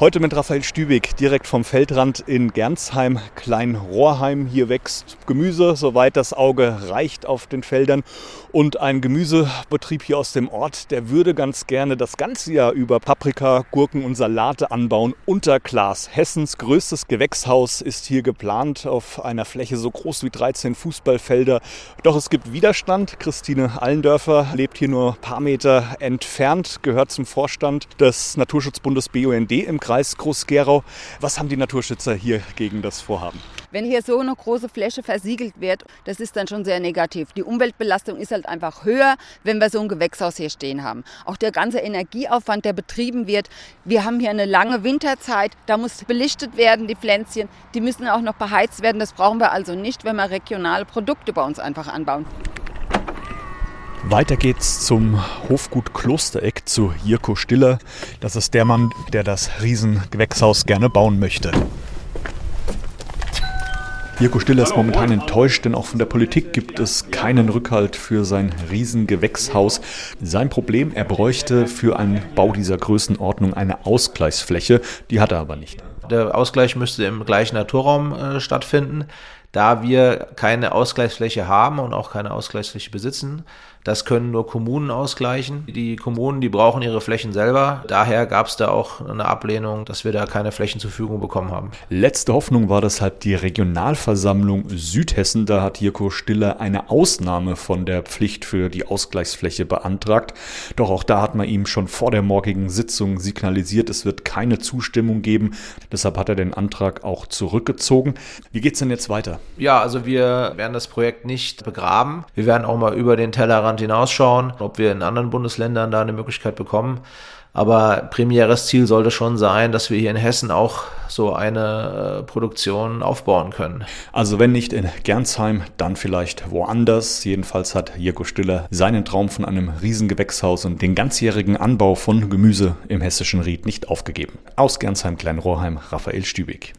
Heute mit Raphael Stübig, direkt vom Feldrand in Gernsheim, Kleinrohrheim. Hier wächst Gemüse, soweit das Auge reicht auf den Feldern. Und ein Gemüsebetrieb hier aus dem Ort, der würde ganz gerne das ganze Jahr über Paprika, Gurken und Salate anbauen unter Glas. Hessens größtes Gewächshaus ist hier geplant auf einer Fläche so groß wie 13 Fußballfelder. Doch es gibt Widerstand. Christine Allendörfer lebt hier nur ein paar Meter entfernt, gehört zum Vorstand des Naturschutzbundes BUND im Kreis Kreis Groß-Gerau. Was haben die Naturschützer hier gegen das Vorhaben? Wenn hier so eine große Fläche versiegelt wird, das ist dann schon sehr negativ. Die Umweltbelastung ist halt einfach höher, wenn wir so ein Gewächshaus hier stehen haben. Auch der ganze Energieaufwand, der betrieben wird. Wir haben hier eine lange Winterzeit, da muss belichtet werden, die Pflänzchen. Die müssen auch noch beheizt werden. Das brauchen wir also nicht, wenn wir regionale Produkte bei uns einfach anbauen. Weiter geht's zum Hofgut Klostereck zu Jirko Stiller. Das ist der Mann, der das Riesengewächshaus gerne bauen möchte. Jirko Stiller ist momentan enttäuscht, denn auch von der Politik gibt es keinen Rückhalt für sein Riesengewächshaus. Sein Problem, er bräuchte für einen Bau dieser Größenordnung eine Ausgleichsfläche, die hat er aber nicht. Der Ausgleich müsste im gleichen Naturraum äh, stattfinden. Da wir keine Ausgleichsfläche haben und auch keine Ausgleichsfläche besitzen, das können nur Kommunen ausgleichen. Die Kommunen, die brauchen ihre Flächen selber. Daher gab es da auch eine Ablehnung, dass wir da keine Flächen zur Verfügung bekommen haben. Letzte Hoffnung war deshalb die Regionalversammlung Südhessen. Da hat Jirko Stiller eine Ausnahme von der Pflicht für die Ausgleichsfläche beantragt. Doch auch da hat man ihm schon vor der morgigen Sitzung signalisiert, es wird keine Zustimmung geben. Deshalb hat er den Antrag auch zurückgezogen. Wie geht es denn jetzt weiter? Ja, also wir werden das Projekt nicht begraben. Wir werden auch mal über den Tellerrand hinausschauen, ob wir in anderen Bundesländern da eine Möglichkeit bekommen. Aber primäres Ziel sollte schon sein, dass wir hier in Hessen auch so eine äh, Produktion aufbauen können. Also wenn nicht in Gernsheim, dann vielleicht woanders. Jedenfalls hat Jirko Stiller seinen Traum von einem Riesengewächshaus und den ganzjährigen Anbau von Gemüse im hessischen Ried nicht aufgegeben. Aus Gernsheim, Kleinrohrheim, Raphael Stübig.